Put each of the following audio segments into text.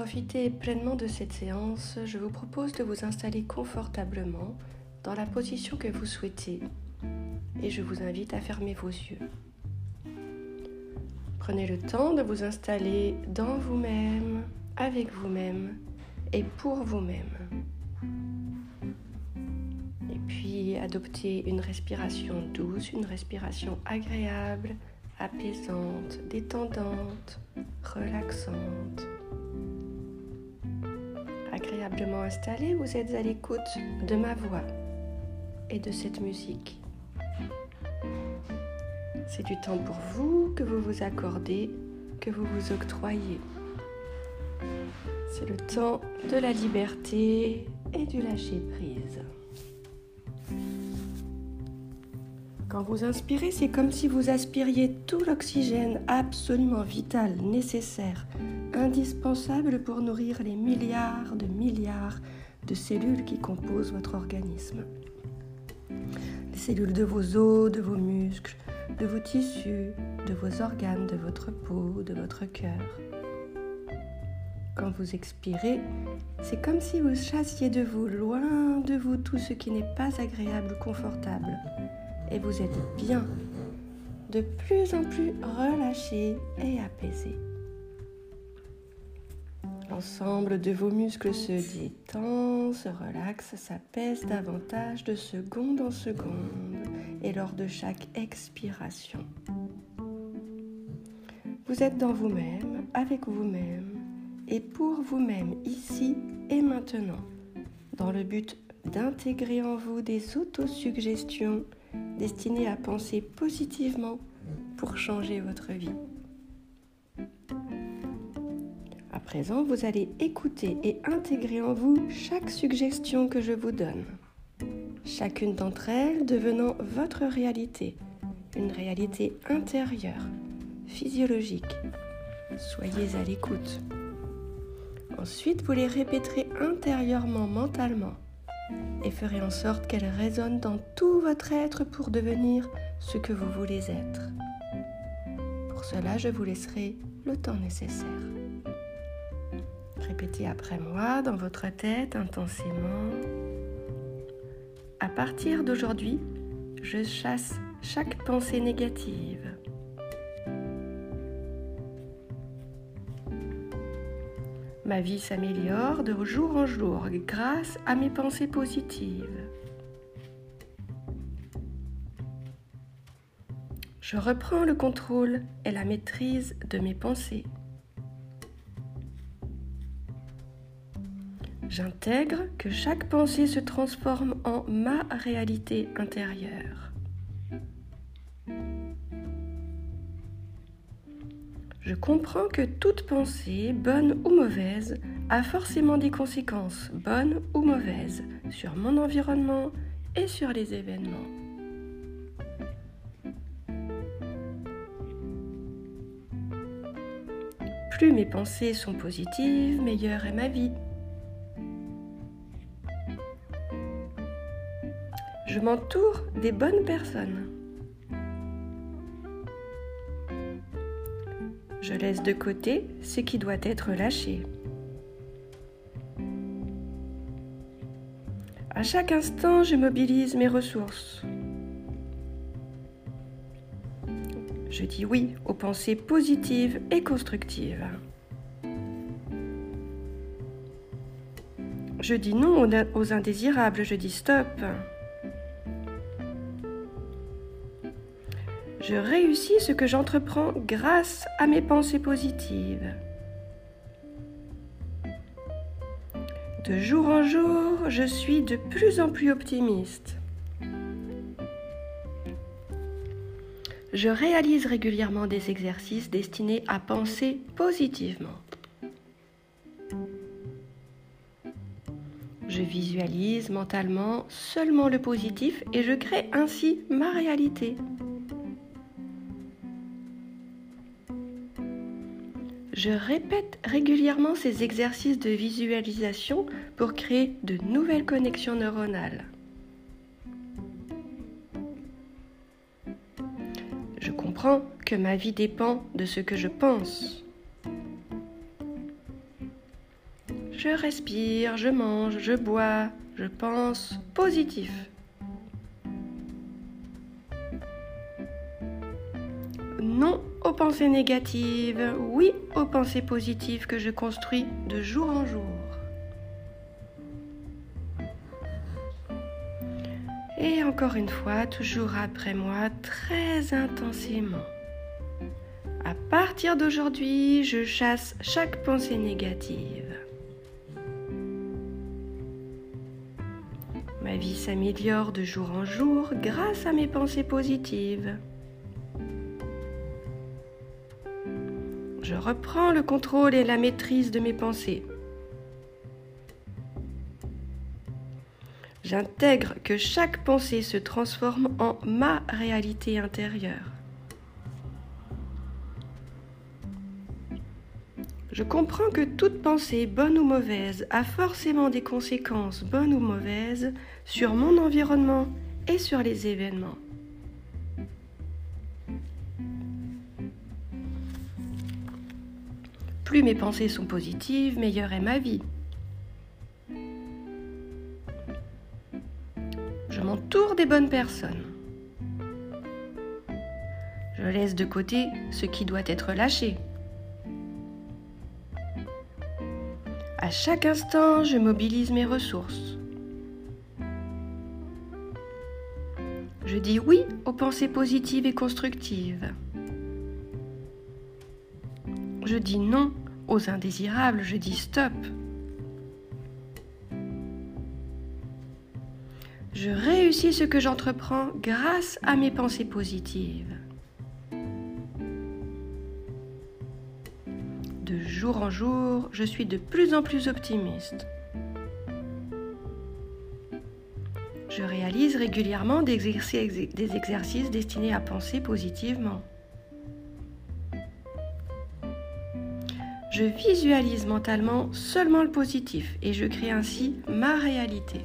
profiter pleinement de cette séance, je vous propose de vous installer confortablement dans la position que vous souhaitez et je vous invite à fermer vos yeux. Prenez le temps de vous installer dans vous-même, avec vous-même et pour vous-même. Et puis adoptez une respiration douce, une respiration agréable, apaisante, détendante, relaxante. Installé, vous êtes à l'écoute de ma voix et de cette musique. C'est du temps pour vous que vous vous accordez, que vous vous octroyez. C'est le temps de la liberté et du lâcher-prise. Quand vous inspirez, c'est comme si vous aspiriez tout l'oxygène absolument vital, nécessaire, indispensable pour nourrir les milliards de milliards de cellules qui composent votre organisme. Les cellules de vos os, de vos muscles, de vos tissus, de vos organes, de votre peau, de votre cœur. Quand vous expirez, c'est comme si vous chassiez de vous, loin de vous, tout ce qui n'est pas agréable ou confortable. Et vous êtes bien, de plus en plus relâché et apaisé. L'ensemble de vos muscles se détend, se relaxe, s'apaise davantage de seconde en seconde et lors de chaque expiration. Vous êtes dans vous-même, avec vous-même et pour vous-même ici et maintenant, dans le but d'intégrer en vous des autosuggestions destinées à penser positivement pour changer votre vie. Présent, vous allez écouter et intégrer en vous chaque suggestion que je vous donne chacune d'entre elles devenant votre réalité, une réalité intérieure, physiologique. Soyez à l'écoute. Ensuite, vous les répéterez intérieurement, mentalement, et ferez en sorte qu'elles résonnent dans tout votre être pour devenir ce que vous voulez être. Pour cela, je vous laisserai le temps nécessaire. Répétez après moi dans votre tête intensément. À partir d'aujourd'hui, je chasse chaque pensée négative. Ma vie s'améliore de jour en jour grâce à mes pensées positives. Je reprends le contrôle et la maîtrise de mes pensées. J'intègre que chaque pensée se transforme en ma réalité intérieure. Je comprends que toute pensée, bonne ou mauvaise, a forcément des conséquences, bonnes ou mauvaises, sur mon environnement et sur les événements. Plus mes pensées sont positives, meilleure est ma vie. Je m'entoure des bonnes personnes. Je laisse de côté ce qui doit être lâché. À chaque instant, je mobilise mes ressources. Je dis oui aux pensées positives et constructives. Je dis non aux indésirables, je dis stop. Je réussis ce que j'entreprends grâce à mes pensées positives. De jour en jour, je suis de plus en plus optimiste. Je réalise régulièrement des exercices destinés à penser positivement. Je visualise mentalement seulement le positif et je crée ainsi ma réalité. Je répète régulièrement ces exercices de visualisation pour créer de nouvelles connexions neuronales. Je comprends que ma vie dépend de ce que je pense. je respire, je mange, je bois, je pense positif. Négatives, oui aux pensées positives que je construis de jour en jour. Et encore une fois, toujours après moi, très intensément. À partir d'aujourd'hui, je chasse chaque pensée négative. Ma vie s'améliore de jour en jour grâce à mes pensées positives. Je reprends le contrôle et la maîtrise de mes pensées. J'intègre que chaque pensée se transforme en ma réalité intérieure. Je comprends que toute pensée, bonne ou mauvaise, a forcément des conséquences, bonnes ou mauvaises, sur mon environnement et sur les événements. Plus mes pensées sont positives, meilleure est ma vie. Je m'entoure des bonnes personnes. Je laisse de côté ce qui doit être lâché. À chaque instant, je mobilise mes ressources. Je dis oui aux pensées positives et constructives. Je dis non aux indésirables, je dis stop. Je réussis ce que j'entreprends grâce à mes pensées positives. De jour en jour, je suis de plus en plus optimiste. Je réalise régulièrement des exercices, destinés à penser positivement. Je visualise mentalement seulement le positif et je crée ainsi ma réalité.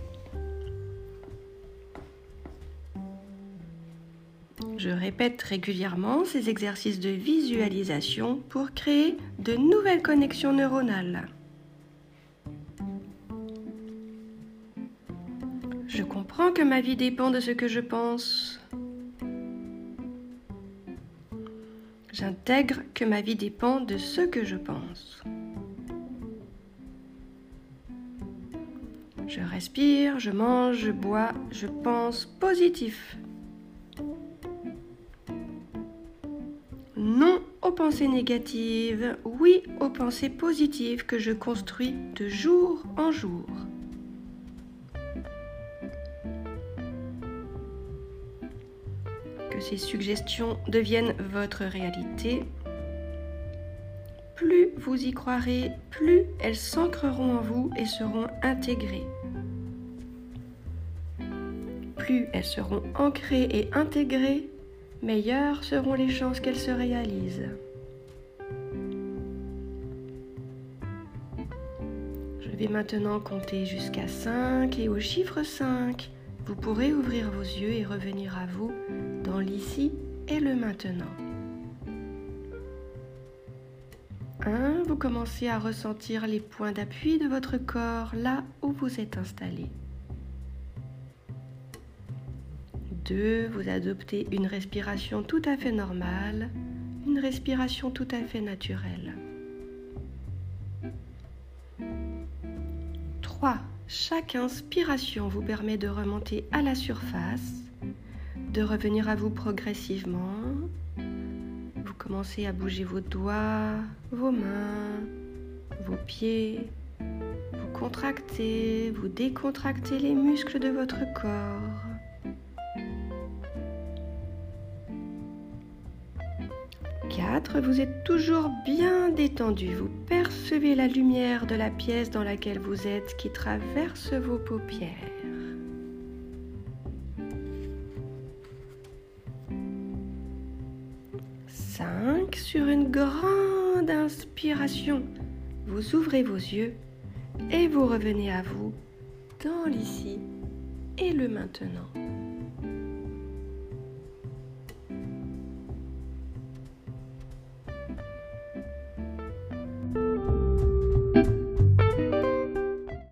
Je répète régulièrement ces exercices de visualisation pour créer de nouvelles connexions neuronales. Je comprends que ma vie dépend de ce que je pense. J'intègre que ma vie dépend de ce que je pense. Je respire, je mange, je bois, je pense positif. Non aux pensées négatives, oui aux pensées positives que je construis de jour en jour. Que ces suggestions deviennent votre réalité. Plus vous y croirez, plus elles s'ancreront en vous et seront intégrées. Plus elles seront ancrées et intégrées, meilleures seront les chances qu'elles se réalisent. Je vais maintenant compter jusqu'à 5 et au chiffre 5, vous pourrez ouvrir vos yeux et revenir à vous dans l'ici et le maintenant. 1. Vous commencez à ressentir les points d'appui de votre corps là où vous êtes installé. 2, vous adoptez une respiration tout à fait normale, une respiration tout à fait naturelle. 3. Chaque inspiration vous permet de remonter à la surface, revenir à vous progressivement. Vous commencez à bouger vos doigts, vos mains, vos pieds. Vous contractez, vous décontractez les muscles de votre corps. 4, vous êtes toujours bien détendu. Vous percevez la lumière de la pièce dans laquelle vous êtes qui traverse vos paupières. Sur une grande inspiration, vous ouvrez vos yeux et vous revenez à vous dans l'ici et le maintenant.